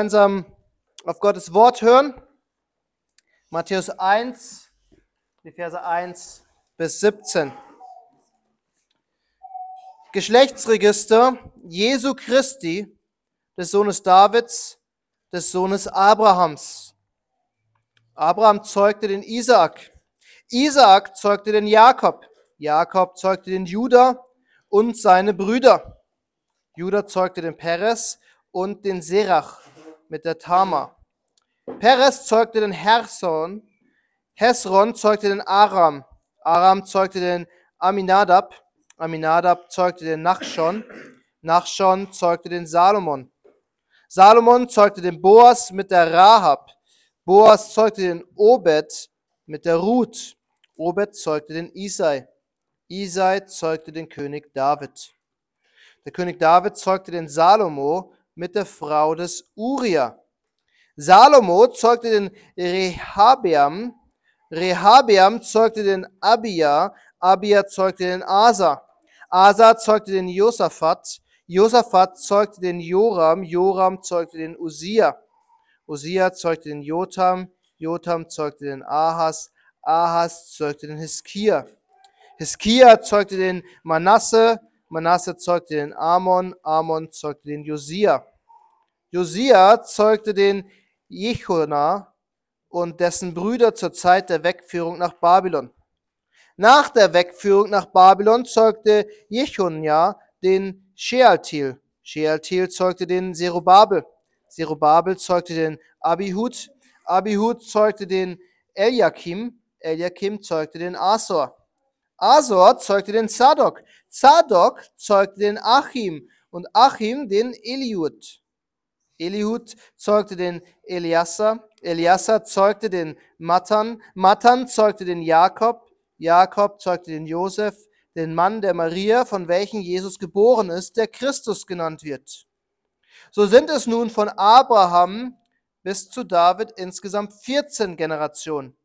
gemeinsam auf Gottes Wort hören. Matthäus 1, die Verse 1 bis 17. Geschlechtsregister Jesu Christi, des Sohnes Davids, des Sohnes Abrahams. Abraham zeugte den Isaak. Isaak zeugte den Jakob. Jakob zeugte den Judah und seine Brüder. Judah zeugte den Peres und den Serach mit der Tama. Peres zeugte den Herson, Hesron zeugte den Aram, Aram zeugte den Aminadab, Aminadab zeugte den Nachschon, Nachschon zeugte den Salomon. Salomon zeugte den Boas mit der Rahab, Boas zeugte den Obed mit der Ruth, Obed zeugte den Isai, Isai zeugte den König David. Der König David zeugte den Salomo mit der Frau des Uria. Salomo zeugte den Rehabeam, Rehabeam zeugte den Abia, Abia zeugte den Asa, Asa zeugte den Josaphat, Josaphat zeugte den Joram, Joram zeugte den Usia, Usia zeugte den Jotam, Jotam zeugte den Ahas, Ahas zeugte den Hiskia, Hiskia zeugte den Manasse, Manasse zeugte den Amon, Amon zeugte den Josia. Josia zeugte den Jechona und dessen Brüder zur Zeit der Wegführung nach Babylon. Nach der Wegführung nach Babylon zeugte Jechonia den Shealtiel. Shealtiel zeugte den Zerubabel. Zerubabel zeugte den Abihud. Abihud zeugte den Eliakim. Eliakim zeugte den Asor. Asor zeugte den Zadok. Zadok zeugte den Achim und Achim den Eliud. Eliud zeugte den Eliasser. Eliasser zeugte den Matan. Matan zeugte den Jakob. Jakob zeugte den Josef, den Mann der Maria, von welchem Jesus geboren ist, der Christus genannt wird. So sind es nun von Abraham bis zu David insgesamt 14 Generationen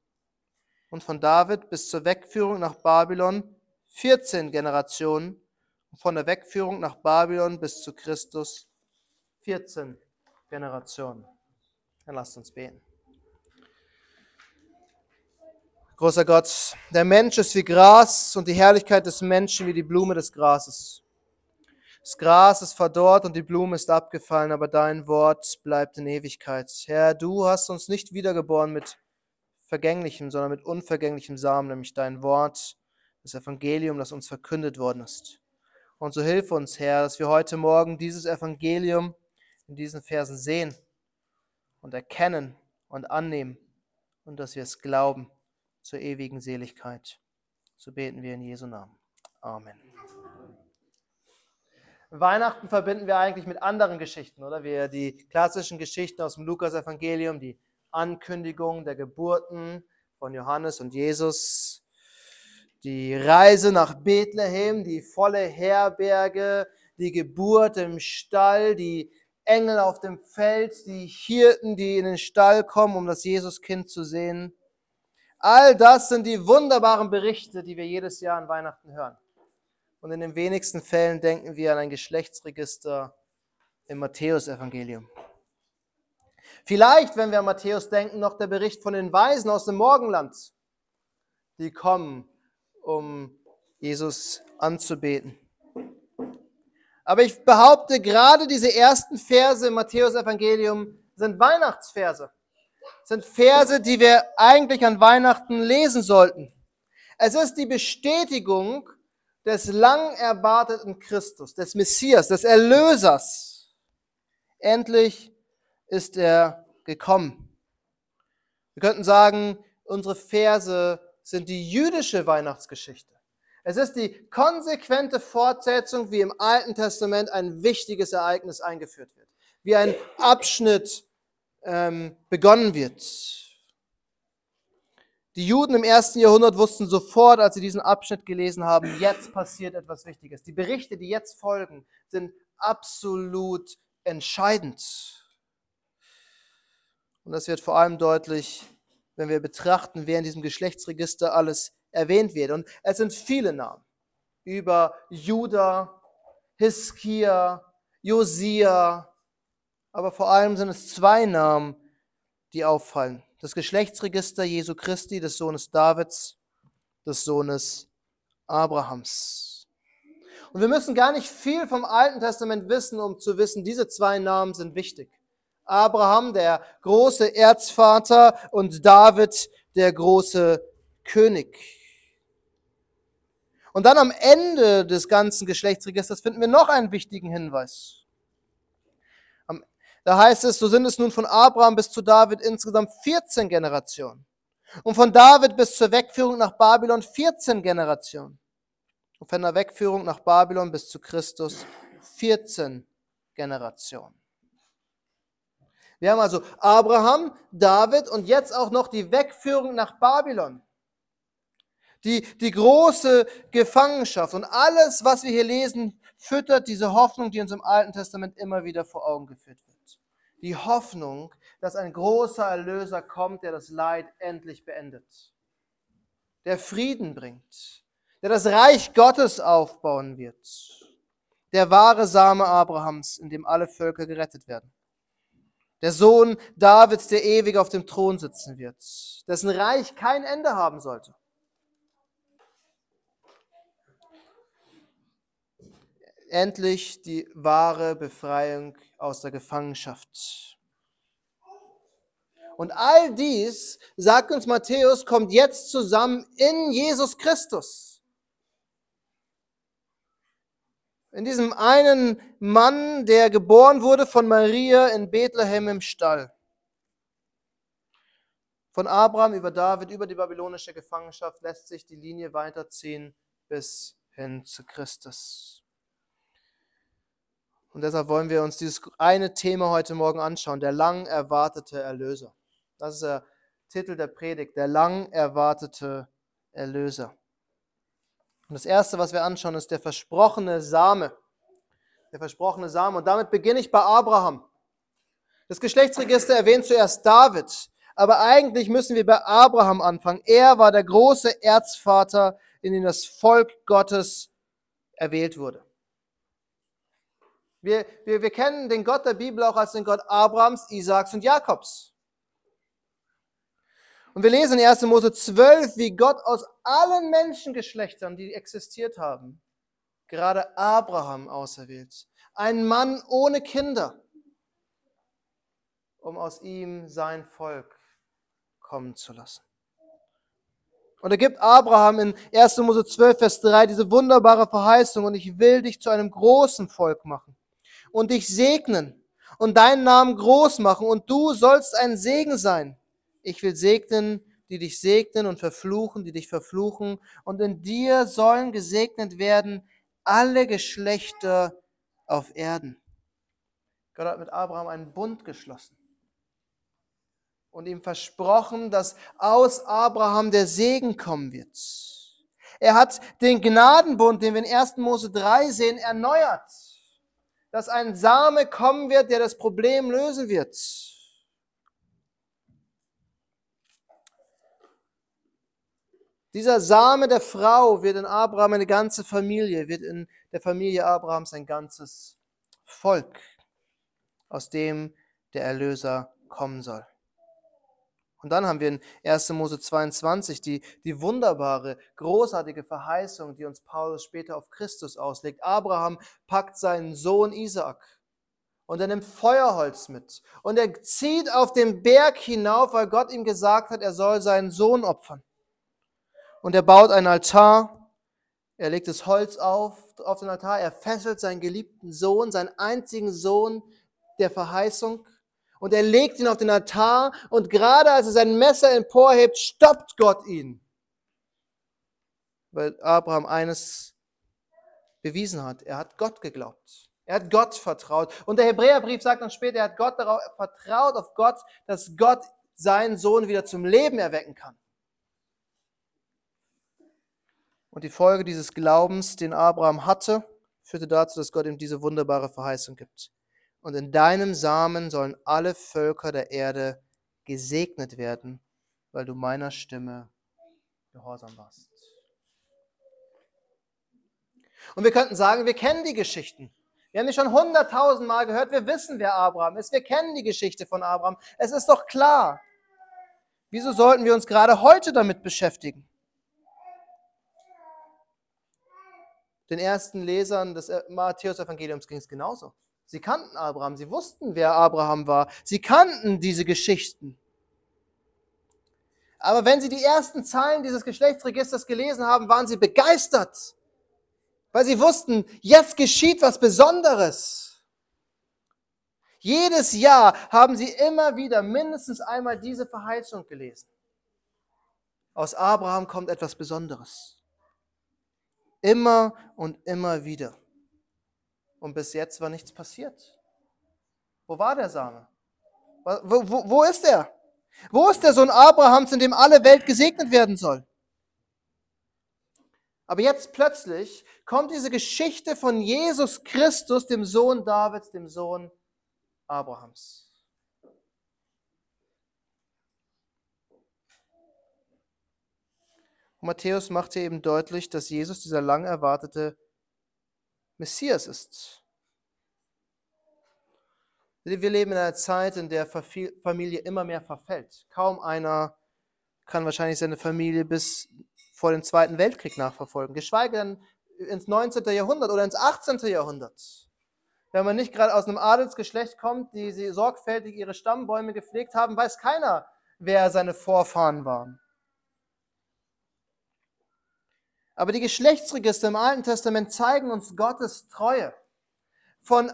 und von David bis zur Wegführung nach Babylon 14 Generationen von der Wegführung nach Babylon bis zu Christus 14 Generationen. Dann lasst uns beten. Großer Gott, der Mensch ist wie Gras und die Herrlichkeit des Menschen wie die Blume des Grases. Das Gras ist verdorrt und die Blume ist abgefallen, aber dein Wort bleibt in Ewigkeit. Herr, du hast uns nicht wiedergeboren mit vergänglichem, sondern mit unvergänglichem Samen, nämlich dein Wort, das Evangelium, das uns verkündet worden ist. Und so hilf uns, Herr, dass wir heute Morgen dieses Evangelium in diesen Versen sehen und erkennen und annehmen und dass wir es glauben zur ewigen Seligkeit. So beten wir in Jesu Namen. Amen. Weihnachten verbinden wir eigentlich mit anderen Geschichten, oder? Wir die klassischen Geschichten aus dem Lukas-Evangelium, die Ankündigung der Geburten von Johannes und Jesus, die Reise nach Bethlehem, die volle Herberge, die Geburt im Stall, die Engel auf dem Feld, die Hirten, die in den Stall kommen, um das Jesuskind zu sehen. All das sind die wunderbaren Berichte, die wir jedes Jahr an Weihnachten hören. Und in den wenigsten Fällen denken wir an ein Geschlechtsregister im Matthäusevangelium. Vielleicht, wenn wir an Matthäus denken, noch der Bericht von den Weisen aus dem Morgenland, die kommen, um Jesus anzubeten. Aber ich behaupte, gerade diese ersten Verse im Matthäus-Evangelium sind Weihnachtsverse. Sind Verse, die wir eigentlich an Weihnachten lesen sollten. Es ist die Bestätigung des lang erwarteten Christus, des Messias, des Erlösers. Endlich ist er gekommen. Wir könnten sagen, unsere Verse sind die jüdische Weihnachtsgeschichte. Es ist die konsequente Fortsetzung, wie im Alten Testament ein wichtiges Ereignis eingeführt wird, wie ein Abschnitt ähm, begonnen wird. Die Juden im ersten Jahrhundert wussten sofort, als sie diesen Abschnitt gelesen haben, jetzt passiert etwas Wichtiges. Die Berichte, die jetzt folgen, sind absolut entscheidend. Und das wird vor allem deutlich, wenn wir betrachten, wer in diesem Geschlechtsregister alles erwähnt wird. Und es sind viele Namen über Judah, Hiskia, Josia, aber vor allem sind es zwei Namen, die auffallen. Das Geschlechtsregister Jesu Christi, des Sohnes Davids, des Sohnes Abrahams. Und wir müssen gar nicht viel vom Alten Testament wissen, um zu wissen, diese zwei Namen sind wichtig. Abraham, der große Erzvater, und David, der große König. Und dann am Ende des ganzen Geschlechtsregisters finden wir noch einen wichtigen Hinweis. Da heißt es, so sind es nun von Abraham bis zu David insgesamt 14 Generationen. Und von David bis zur Wegführung nach Babylon 14 Generationen. Und von der Wegführung nach Babylon bis zu Christus 14 Generationen. Wir haben also Abraham, David und jetzt auch noch die Wegführung nach Babylon. Die, die große Gefangenschaft und alles, was wir hier lesen, füttert diese Hoffnung, die uns im Alten Testament immer wieder vor Augen geführt wird die Hoffnung, dass ein großer Erlöser kommt, der das Leid endlich beendet, der Frieden bringt, der das Reich Gottes aufbauen wird, der wahre Same Abrahams, in dem alle Völker gerettet werden. Der Sohn Davids, der ewig auf dem Thron sitzen wird, dessen Reich kein Ende haben sollte. Endlich die wahre Befreiung aus der Gefangenschaft. Und all dies, sagt uns Matthäus, kommt jetzt zusammen in Jesus Christus. In diesem einen Mann, der geboren wurde von Maria in Bethlehem im Stall. Von Abraham über David, über die babylonische Gefangenschaft lässt sich die Linie weiterziehen bis hin zu Christus. Und deshalb wollen wir uns dieses eine Thema heute Morgen anschauen, der lang erwartete Erlöser. Das ist der Titel der Predigt, der lang erwartete Erlöser. Und das Erste, was wir anschauen, ist der versprochene Same. Der versprochene Same. Und damit beginne ich bei Abraham. Das Geschlechtsregister erwähnt zuerst David, aber eigentlich müssen wir bei Abraham anfangen. Er war der große Erzvater, in den das Volk Gottes erwählt wurde. Wir, wir, wir kennen den Gott der Bibel auch als den Gott Abrahams, Isaaks und Jakobs. Und wir lesen in 1. Mose 12, wie Gott aus allen Menschengeschlechtern, die existiert haben, gerade Abraham auserwählt. Ein Mann ohne Kinder, um aus ihm sein Volk kommen zu lassen. Und er gibt Abraham in 1. Mose 12, Vers 3 diese wunderbare Verheißung, und ich will dich zu einem großen Volk machen und dich segnen und deinen Namen groß machen und du sollst ein Segen sein. Ich will segnen, die dich segnen und verfluchen, die dich verfluchen und in dir sollen gesegnet werden alle Geschlechter auf Erden. Gott hat mit Abraham einen Bund geschlossen und ihm versprochen, dass aus Abraham der Segen kommen wird. Er hat den Gnadenbund, den wir in 1. Mose 3 sehen, erneuert dass ein Same kommen wird, der das Problem lösen wird. Dieser Same der Frau wird in Abraham eine ganze Familie, wird in der Familie Abrahams ein ganzes Volk, aus dem der Erlöser kommen soll. Und dann haben wir in 1. Mose 22 die, die wunderbare, großartige Verheißung, die uns Paulus später auf Christus auslegt. Abraham packt seinen Sohn Isaak und er nimmt Feuerholz mit und er zieht auf den Berg hinauf, weil Gott ihm gesagt hat, er soll seinen Sohn opfern. Und er baut einen Altar, er legt das Holz auf, auf den Altar, er fesselt seinen geliebten Sohn, seinen einzigen Sohn der Verheißung und er legt ihn auf den Altar und gerade als er sein Messer emporhebt, stoppt Gott ihn. Weil Abraham eines bewiesen hat, er hat Gott geglaubt. Er hat Gott vertraut. Und der Hebräerbrief sagt dann später, er hat Gott darauf vertraut auf Gott, dass Gott seinen Sohn wieder zum Leben erwecken kann. Und die Folge dieses Glaubens, den Abraham hatte, führte dazu, dass Gott ihm diese wunderbare Verheißung gibt und in deinem Samen sollen alle Völker der Erde gesegnet werden, weil du meiner Stimme gehorsam warst. Und wir könnten sagen, wir kennen die Geschichten. Wir haben die schon hunderttausend Mal gehört. Wir wissen, wer Abraham ist. Wir kennen die Geschichte von Abraham. Es ist doch klar. Wieso sollten wir uns gerade heute damit beschäftigen? Den ersten Lesern des Matthäus-Evangeliums ging es genauso. Sie kannten Abraham, sie wussten, wer Abraham war. Sie kannten diese Geschichten. Aber wenn sie die ersten Zeilen dieses Geschlechtsregisters gelesen haben, waren sie begeistert weil sie wussten, jetzt geschieht was Besonderes. Jedes Jahr haben sie immer wieder mindestens einmal diese Verheißung gelesen. Aus Abraham kommt etwas Besonderes. Immer und immer wieder. Und bis jetzt war nichts passiert. Wo war der Same? Wo, wo, wo ist er? Wo ist der Sohn Abrahams, in dem alle Welt gesegnet werden soll? Aber jetzt plötzlich kommt diese Geschichte von Jesus Christus, dem Sohn Davids, dem Sohn Abrahams. Matthäus macht hier eben deutlich, dass Jesus dieser lang erwartete Messias ist. Wir leben in einer Zeit, in der Familie immer mehr verfällt. Kaum einer kann wahrscheinlich seine Familie bis vor dem Zweiten Weltkrieg nachverfolgen, geschweige denn ins 19. Jahrhundert oder ins 18. Jahrhundert. Wenn man nicht gerade aus einem Adelsgeschlecht kommt, die sie sorgfältig ihre Stammbäume gepflegt haben, weiß keiner, wer seine Vorfahren waren. Aber die Geschlechtsregister im Alten Testament zeigen uns Gottes Treue. Von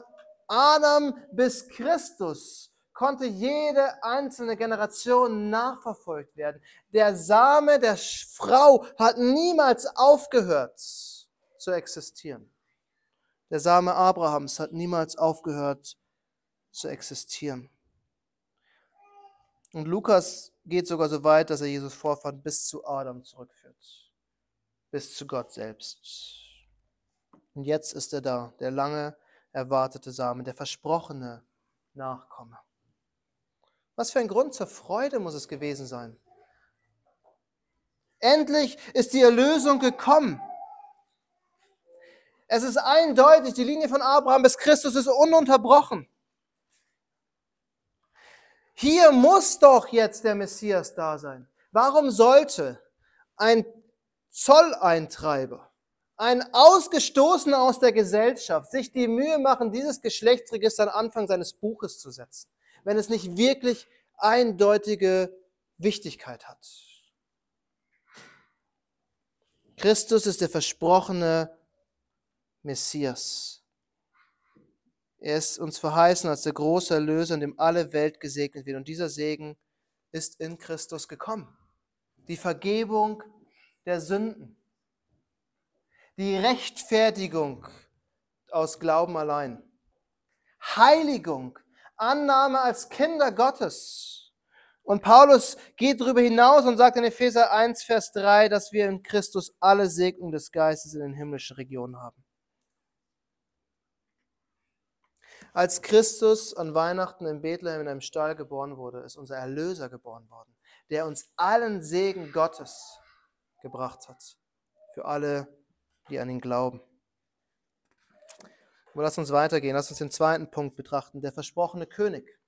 Adam bis Christus konnte jede einzelne Generation nachverfolgt werden. Der Same der Frau hat niemals aufgehört zu existieren. Der Same Abrahams hat niemals aufgehört zu existieren. Und Lukas geht sogar so weit, dass er Jesus Vorfahren bis zu Adam zurückführt, bis zu Gott selbst. Und jetzt ist er da, der lange erwartete Same, der versprochene Nachkomme. Was für ein Grund zur Freude muss es gewesen sein. Endlich ist die Erlösung gekommen. Es ist eindeutig, die Linie von Abraham bis Christus ist ununterbrochen. Hier muss doch jetzt der Messias da sein. Warum sollte ein Zolleintreiber, ein Ausgestoßener aus der Gesellschaft sich die Mühe machen, dieses Geschlechtsregister an Anfang seines Buches zu setzen? wenn es nicht wirklich eindeutige Wichtigkeit hat. Christus ist der versprochene Messias. Er ist uns verheißen als der große Erlöser, in dem alle Welt gesegnet wird. Und dieser Segen ist in Christus gekommen. Die Vergebung der Sünden. Die Rechtfertigung aus Glauben allein. Heiligung Annahme als Kinder Gottes. Und Paulus geht darüber hinaus und sagt in Epheser 1, Vers 3, dass wir in Christus alle Segnungen des Geistes in den himmlischen Regionen haben. Als Christus an Weihnachten in Bethlehem in einem Stall geboren wurde, ist unser Erlöser geboren worden, der uns allen Segen Gottes gebracht hat. Für alle, die an ihn glauben. Aber lass uns weitergehen. Lass uns den zweiten Punkt betrachten. Der versprochene König.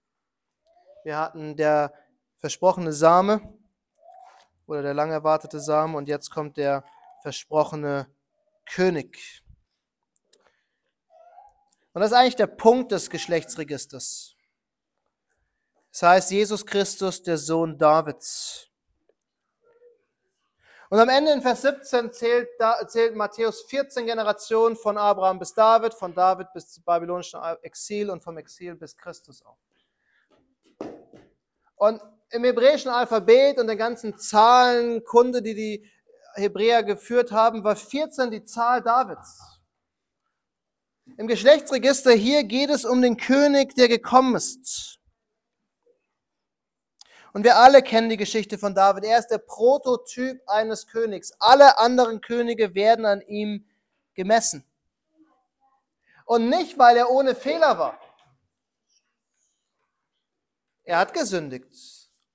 Wir hatten der versprochene Same oder der lang erwartete Same und jetzt kommt der versprochene König. Und das ist eigentlich der Punkt des Geschlechtsregisters. Das heißt, Jesus Christus, der Sohn Davids. Und am Ende in Vers 17 zählt, zählt Matthäus 14 Generationen von Abraham bis David, von David bis zum babylonischen Exil und vom Exil bis Christus auf. Und im hebräischen Alphabet und der ganzen Zahlenkunde, die die Hebräer geführt haben, war 14 die Zahl Davids. Im Geschlechtsregister hier geht es um den König, der gekommen ist. Und wir alle kennen die Geschichte von David. Er ist der Prototyp eines Königs. Alle anderen Könige werden an ihm gemessen. Und nicht, weil er ohne Fehler war. Er hat gesündigt.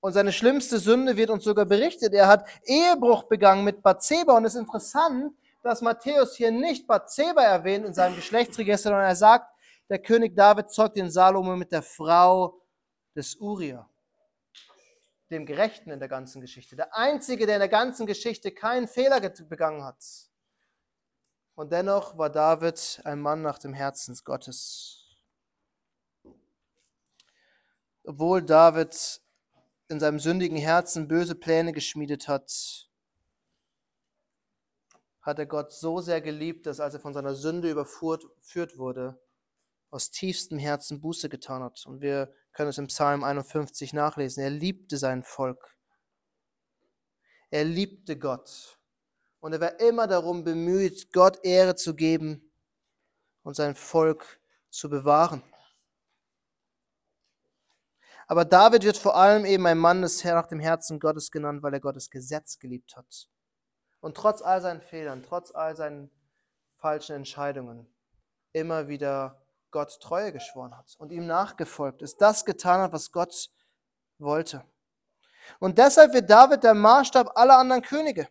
Und seine schlimmste Sünde wird uns sogar berichtet. Er hat Ehebruch begangen mit Bathseba. Und es ist interessant, dass Matthäus hier nicht Bathseba erwähnt in seinem Geschlechtsregister, sondern er sagt, der König David zeugt den Salomo mit der Frau des Uriah, dem Gerechten in der ganzen Geschichte. Der Einzige, der in der ganzen Geschichte keinen Fehler begangen hat. Und dennoch war David ein Mann nach dem Herzen Gottes. Obwohl David in seinem sündigen Herzen böse Pläne geschmiedet hat, hat er Gott so sehr geliebt, dass als er von seiner Sünde überführt wurde, aus tiefstem Herzen Buße getan hat. Und wir können es im Psalm 51 nachlesen. Er liebte sein Volk. Er liebte Gott. Und er war immer darum bemüht, Gott Ehre zu geben und sein Volk zu bewahren. Aber David wird vor allem eben ein Mann des Herr nach dem Herzen Gottes genannt, weil er Gottes Gesetz geliebt hat. Und trotz all seinen Fehlern, trotz all seinen falschen Entscheidungen, immer wieder Gott Treue geschworen hat und ihm nachgefolgt ist, das getan hat, was Gott wollte. Und deshalb wird David der Maßstab aller anderen Könige.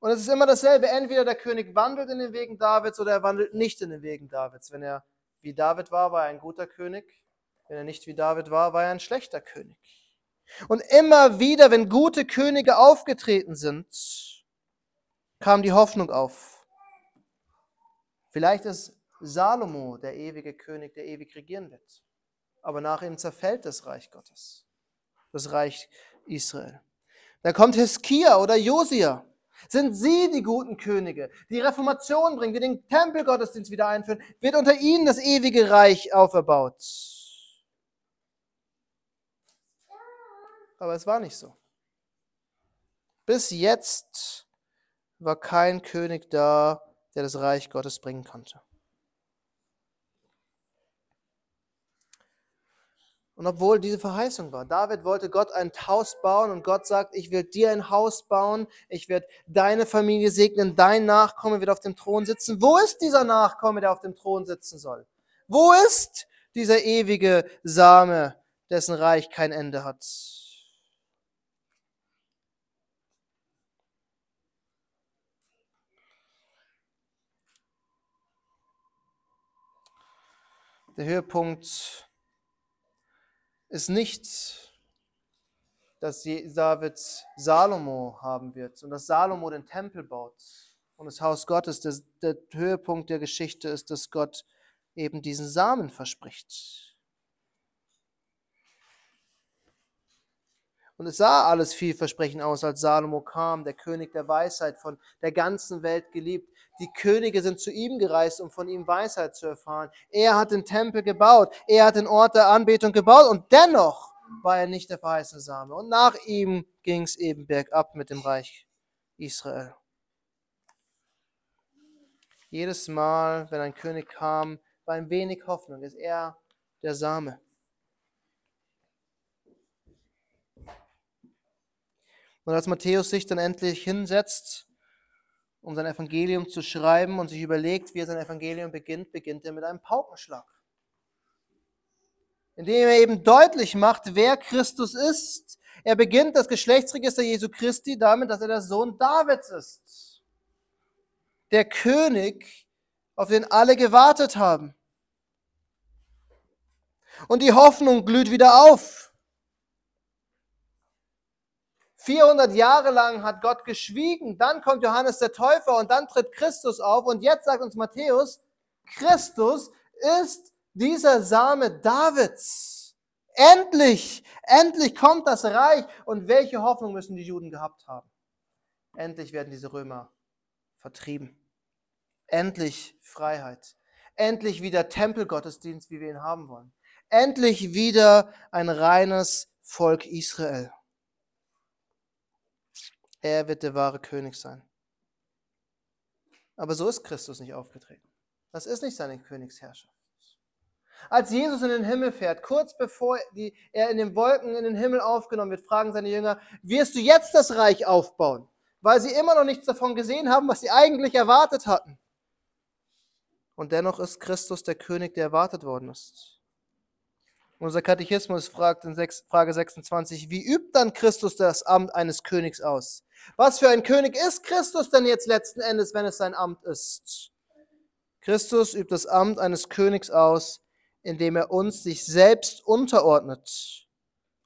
Und es ist immer dasselbe. Entweder der König wandelt in den Wegen Davids oder er wandelt nicht in den Wegen Davids. Wenn er wie David war, war er ein guter König. Wenn er nicht wie David war, war er ein schlechter König. Und immer wieder, wenn gute Könige aufgetreten sind, kam die Hoffnung auf. Vielleicht ist Salomo der ewige König, der ewig regieren wird. Aber nach ihm zerfällt das Reich Gottes, das Reich Israel. Da kommt Hiskia oder Josia. Sind sie die guten Könige, die Reformation bringen, die den Tempelgottesdienst wieder einführen? Wird unter ihnen das ewige Reich auferbaut? Aber es war nicht so. Bis jetzt war kein König da, der das Reich Gottes bringen konnte. Und obwohl diese Verheißung war, David wollte Gott ein Haus bauen und Gott sagt, ich will dir ein Haus bauen, ich werde deine Familie segnen, dein Nachkomme wird auf dem Thron sitzen. Wo ist dieser Nachkomme, der auf dem Thron sitzen soll? Wo ist dieser ewige Same, dessen Reich kein Ende hat? Der Höhepunkt ist nicht, dass David Salomo haben wird und dass Salomo den Tempel baut und das Haus Gottes. Der, der Höhepunkt der Geschichte ist, dass Gott eben diesen Samen verspricht. Und es sah alles vielversprechend aus, als Salomo kam, der König der Weisheit, von der ganzen Welt geliebt. Die Könige sind zu ihm gereist, um von ihm Weisheit zu erfahren. Er hat den Tempel gebaut, er hat den Ort der Anbetung gebaut und dennoch war er nicht der verheißene Same. Und nach ihm ging es eben bergab mit dem Reich Israel. Jedes Mal, wenn ein König kam, war ein wenig Hoffnung, ist er der Same. Und als Matthäus sich dann endlich hinsetzt, um sein Evangelium zu schreiben und sich überlegt, wie er sein Evangelium beginnt, beginnt er mit einem Paukenschlag. Indem er eben deutlich macht, wer Christus ist. Er beginnt das Geschlechtsregister Jesu Christi damit, dass er der Sohn Davids ist. Der König, auf den alle gewartet haben. Und die Hoffnung glüht wieder auf. 400 Jahre lang hat Gott geschwiegen, dann kommt Johannes der Täufer und dann tritt Christus auf und jetzt sagt uns Matthäus, Christus ist dieser Same Davids. Endlich, endlich kommt das Reich und welche Hoffnung müssen die Juden gehabt haben? Endlich werden diese Römer vertrieben. Endlich Freiheit. Endlich wieder Tempelgottesdienst, wie wir ihn haben wollen. Endlich wieder ein reines Volk Israel. Er wird der wahre König sein. Aber so ist Christus nicht aufgetreten. Das ist nicht seine Königsherrschaft. Als Jesus in den Himmel fährt, kurz bevor er in den Wolken in den Himmel aufgenommen wird, fragen seine Jünger, wirst du jetzt das Reich aufbauen? Weil sie immer noch nichts davon gesehen haben, was sie eigentlich erwartet hatten. Und dennoch ist Christus der König, der erwartet worden ist. Unser Katechismus fragt in Frage 26, wie übt dann Christus das Amt eines Königs aus? Was für ein König ist Christus denn jetzt letzten Endes, wenn es sein Amt ist? Christus übt das Amt eines Königs aus, indem er uns sich selbst unterordnet,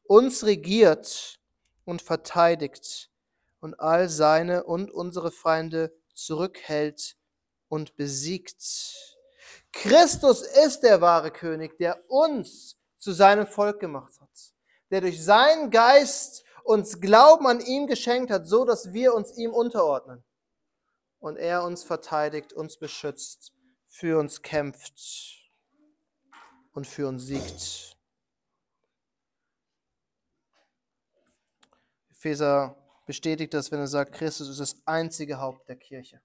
uns regiert und verteidigt und all seine und unsere Feinde zurückhält und besiegt. Christus ist der wahre König, der uns zu seinem Volk gemacht hat, der durch seinen Geist uns Glauben an ihn geschenkt hat, so dass wir uns ihm unterordnen und er uns verteidigt, uns beschützt, für uns kämpft und für uns siegt. Epheser bestätigt das, wenn er sagt, Christus ist das einzige Haupt der Kirche.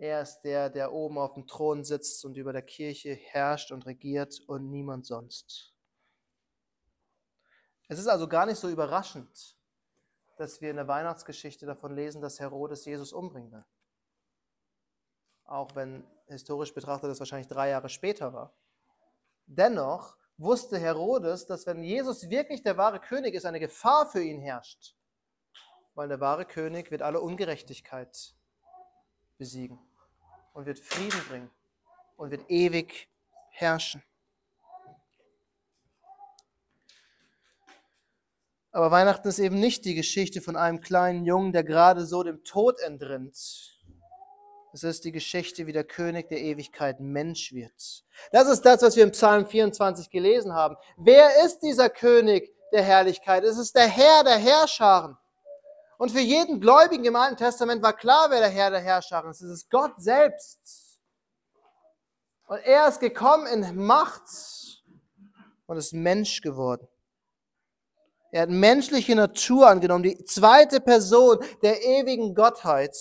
Er ist der, der oben auf dem Thron sitzt und über der Kirche herrscht und regiert und niemand sonst. Es ist also gar nicht so überraschend, dass wir in der Weihnachtsgeschichte davon lesen, dass Herodes Jesus umbringen will. Auch wenn historisch betrachtet das wahrscheinlich drei Jahre später war. Dennoch wusste Herodes, dass wenn Jesus wirklich der wahre König ist, eine Gefahr für ihn herrscht weil der wahre König wird alle Ungerechtigkeit besiegen und wird Frieden bringen und wird ewig herrschen. Aber Weihnachten ist eben nicht die Geschichte von einem kleinen Jungen, der gerade so dem Tod entrinnt. Es ist die Geschichte, wie der König der Ewigkeit Mensch wird. Das ist das, was wir im Psalm 24 gelesen haben. Wer ist dieser König der Herrlichkeit? Es ist der Herr der Herrscharen. Und für jeden Gläubigen im Alten Testament war klar, wer der Herr der Herrscher ist. Es ist Gott selbst. Und er ist gekommen in Macht und ist Mensch geworden. Er hat menschliche Natur angenommen, die zweite Person der ewigen Gottheit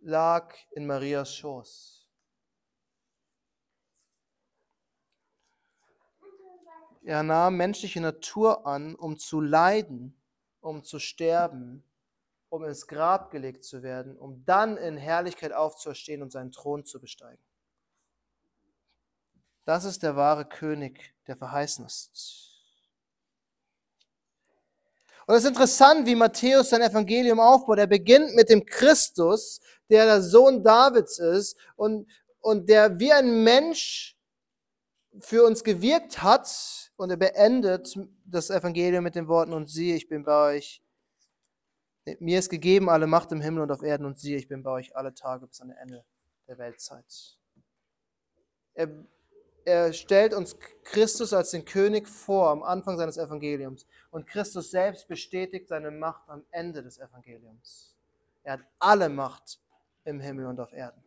lag in Marias Schoß. Er nahm menschliche Natur an, um zu leiden um zu sterben, um ins Grab gelegt zu werden, um dann in Herrlichkeit aufzuerstehen und seinen Thron zu besteigen. Das ist der wahre König, der verheißen ist. Und es ist interessant, wie Matthäus sein Evangelium aufbaut. Er beginnt mit dem Christus, der der Sohn Davids ist und, und der wie ein Mensch für uns gewirkt hat, und er beendet das Evangelium mit den Worten, und siehe, ich bin bei euch. Mir ist gegeben alle Macht im Himmel und auf Erden, und siehe, ich bin bei euch alle Tage bis an das Ende der Weltzeit. Er, er stellt uns Christus als den König vor am Anfang seines Evangeliums. Und Christus selbst bestätigt seine Macht am Ende des Evangeliums. Er hat alle Macht im Himmel und auf Erden.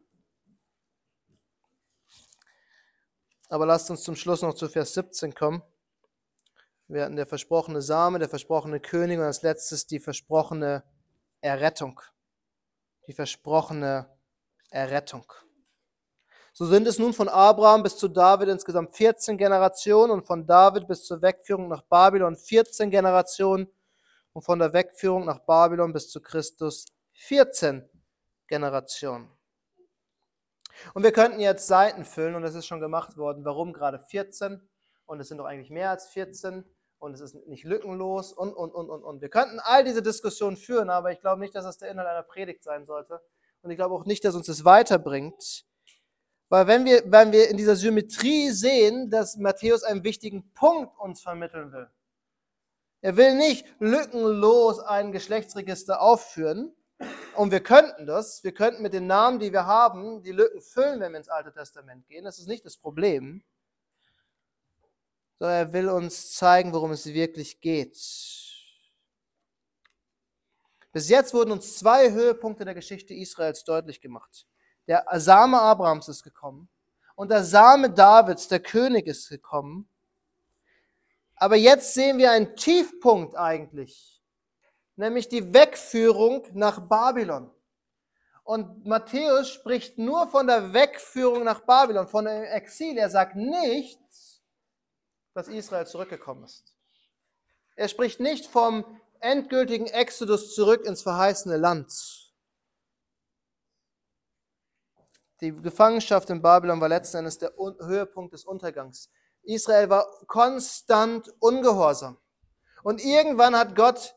Aber lasst uns zum Schluss noch zu Vers 17 kommen. Wir hatten der versprochene Same, der versprochene König und als letztes die versprochene Errettung. Die versprochene Errettung. So sind es nun von Abraham bis zu David insgesamt 14 Generationen und von David bis zur Wegführung nach Babylon 14 Generationen und von der Wegführung nach Babylon bis zu Christus 14 Generationen. Und wir könnten jetzt Seiten füllen und es ist schon gemacht worden. Warum gerade 14? Und es sind doch eigentlich mehr als 14 und es ist nicht lückenlos und, und, und, und, und. Wir könnten all diese Diskussionen führen, aber ich glaube nicht, dass das der Inhalt einer Predigt sein sollte. Und ich glaube auch nicht, dass uns das weiterbringt. Weil wenn wir, wenn wir in dieser Symmetrie sehen, dass Matthäus einen wichtigen Punkt uns vermitteln will. Er will nicht lückenlos ein Geschlechtsregister aufführen. Und wir könnten das. Wir könnten mit den Namen, die wir haben, die Lücken füllen, wenn wir ins Alte Testament gehen. Das ist nicht das Problem sondern er will uns zeigen, worum es wirklich geht. Bis jetzt wurden uns zwei Höhepunkte der Geschichte Israels deutlich gemacht. Der Same Abrahams ist gekommen und der Same Davids, der König, ist gekommen. Aber jetzt sehen wir einen Tiefpunkt eigentlich, nämlich die Wegführung nach Babylon. Und Matthäus spricht nur von der Wegführung nach Babylon, von dem Exil. Er sagt nicht, dass Israel zurückgekommen ist. Er spricht nicht vom endgültigen Exodus zurück ins verheißene Land. Die Gefangenschaft in Babylon war letzten Endes der Höhepunkt des Untergangs. Israel war konstant ungehorsam. Und irgendwann hat Gott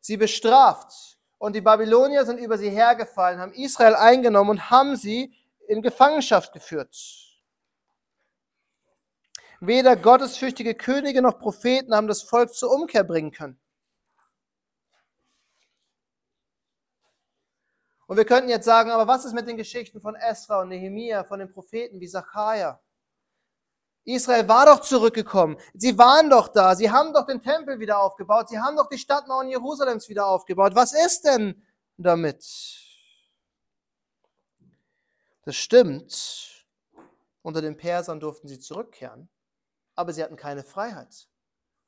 sie bestraft. Und die Babylonier sind über sie hergefallen, haben Israel eingenommen und haben sie in Gefangenschaft geführt. Weder gottesfürchtige Könige noch Propheten haben das Volk zur Umkehr bringen können. Und wir könnten jetzt sagen, aber was ist mit den Geschichten von Esra und Nehemia, von den Propheten wie Zachariah? Israel war doch zurückgekommen. Sie waren doch da. Sie haben doch den Tempel wieder aufgebaut. Sie haben doch die Stadtmauern Jerusalems wieder aufgebaut. Was ist denn damit? Das stimmt. Unter den Persern durften sie zurückkehren, aber sie hatten keine Freiheit.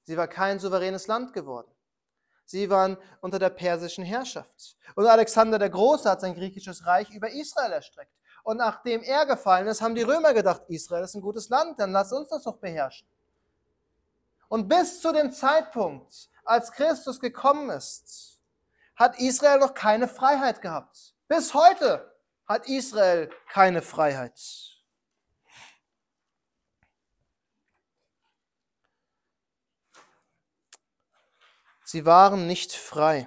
Sie war kein souveränes Land geworden. Sie waren unter der persischen Herrschaft. Und Alexander der Große hat sein griechisches Reich über Israel erstreckt. Und nachdem er gefallen ist, haben die Römer gedacht, Israel ist ein gutes Land, dann lass uns das doch beherrschen. Und bis zu dem Zeitpunkt, als Christus gekommen ist, hat Israel noch keine Freiheit gehabt. Bis heute hat Israel keine Freiheit. Sie waren nicht frei.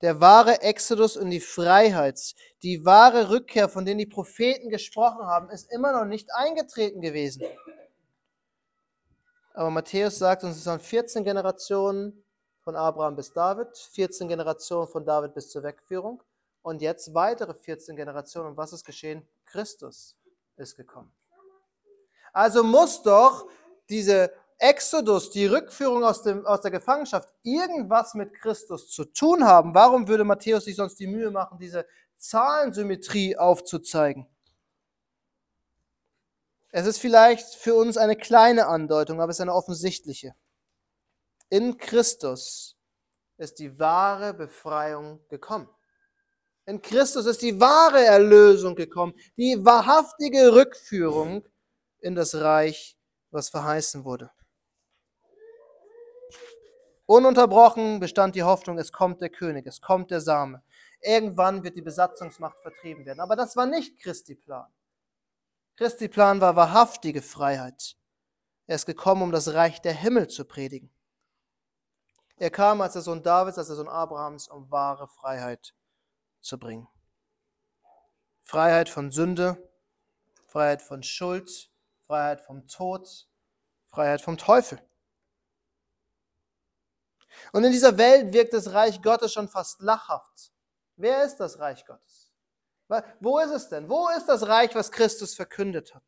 Der wahre Exodus und die Freiheit, die wahre Rückkehr, von denen die Propheten gesprochen haben, ist immer noch nicht eingetreten gewesen. Aber Matthäus sagt uns, es waren 14 Generationen von Abraham bis David, 14 Generationen von David bis zur Wegführung und jetzt weitere 14 Generationen. Und was ist geschehen? Christus ist gekommen. Also muss doch diese Exodus, die Rückführung aus, dem, aus der Gefangenschaft, irgendwas mit Christus zu tun haben, warum würde Matthäus sich sonst die Mühe machen, diese Zahlensymmetrie aufzuzeigen? Es ist vielleicht für uns eine kleine Andeutung, aber es ist eine offensichtliche. In Christus ist die wahre Befreiung gekommen. In Christus ist die wahre Erlösung gekommen, die wahrhaftige Rückführung in das Reich, was verheißen wurde. Ununterbrochen bestand die Hoffnung, es kommt der König, es kommt der Same. Irgendwann wird die Besatzungsmacht vertrieben werden. Aber das war nicht Christi Plan. Christi Plan war wahrhaftige Freiheit. Er ist gekommen, um das Reich der Himmel zu predigen. Er kam als der Sohn Davids, als der Sohn Abrahams, um wahre Freiheit zu bringen. Freiheit von Sünde, Freiheit von Schuld, Freiheit vom Tod, Freiheit vom Teufel. Und in dieser Welt wirkt das Reich Gottes schon fast lachhaft. Wer ist das Reich Gottes? Wo ist es denn? Wo ist das Reich, was Christus verkündet hat?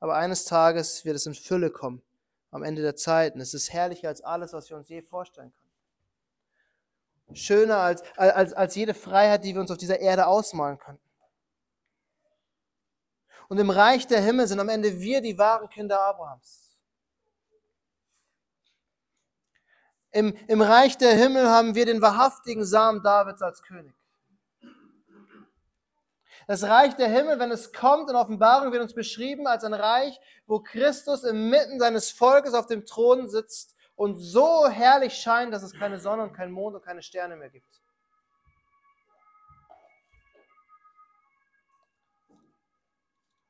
Aber eines Tages wird es in Fülle kommen, am Ende der Zeiten. Es ist herrlicher als alles, was wir uns je vorstellen können. Schöner als, als, als jede Freiheit, die wir uns auf dieser Erde ausmalen könnten. Und im Reich der Himmel sind am Ende wir die wahren Kinder Abrahams. Im, Im Reich der Himmel haben wir den wahrhaftigen Samen Davids als König. Das Reich der Himmel, wenn es kommt in Offenbarung, wird uns beschrieben als ein Reich, wo Christus inmitten seines Volkes auf dem Thron sitzt und so herrlich scheint, dass es keine Sonne und kein Mond und keine Sterne mehr gibt.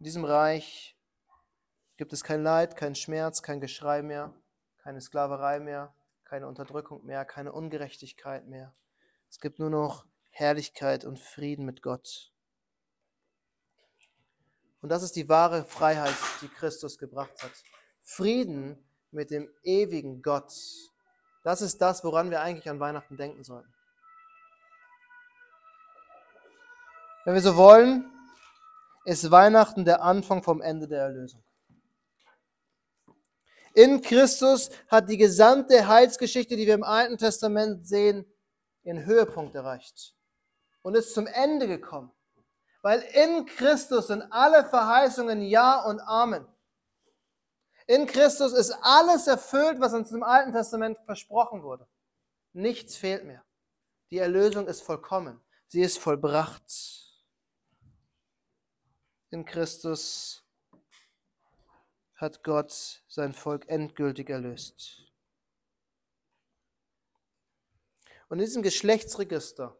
In diesem Reich gibt es kein Leid, kein Schmerz, kein Geschrei mehr, keine Sklaverei mehr, keine Unterdrückung mehr, keine Ungerechtigkeit mehr. Es gibt nur noch Herrlichkeit und Frieden mit Gott. Und das ist die wahre Freiheit, die Christus gebracht hat. Frieden mit dem ewigen Gott. Das ist das, woran wir eigentlich an Weihnachten denken sollten. Wenn wir so wollen, ist Weihnachten der Anfang vom Ende der Erlösung. In Christus hat die gesamte Heilsgeschichte, die wir im Alten Testament sehen, ihren Höhepunkt erreicht und ist zum Ende gekommen. Weil in Christus sind alle Verheißungen Ja und Amen. In Christus ist alles erfüllt, was uns im Alten Testament versprochen wurde. Nichts fehlt mehr. Die Erlösung ist vollkommen. Sie ist vollbracht. In Christus hat Gott sein Volk endgültig erlöst. Und in diesem Geschlechtsregister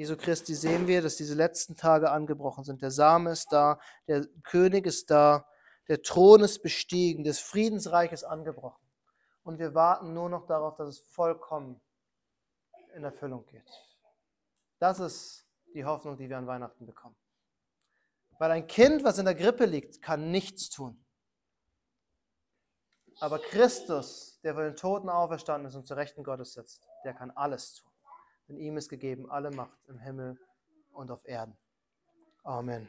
Jesu Christi sehen wir, dass diese letzten Tage angebrochen sind. Der Same ist da, der König ist da, der Thron ist bestiegen, das Friedensreich ist angebrochen. Und wir warten nur noch darauf, dass es vollkommen in Erfüllung geht. Das ist die Hoffnung, die wir an Weihnachten bekommen. Weil ein Kind, was in der Grippe liegt, kann nichts tun. Aber Christus, der von den Toten auferstanden ist und zur Rechten Gottes sitzt, der kann alles tun. Denn ihm ist gegeben alle Macht im Himmel und auf Erden. Amen.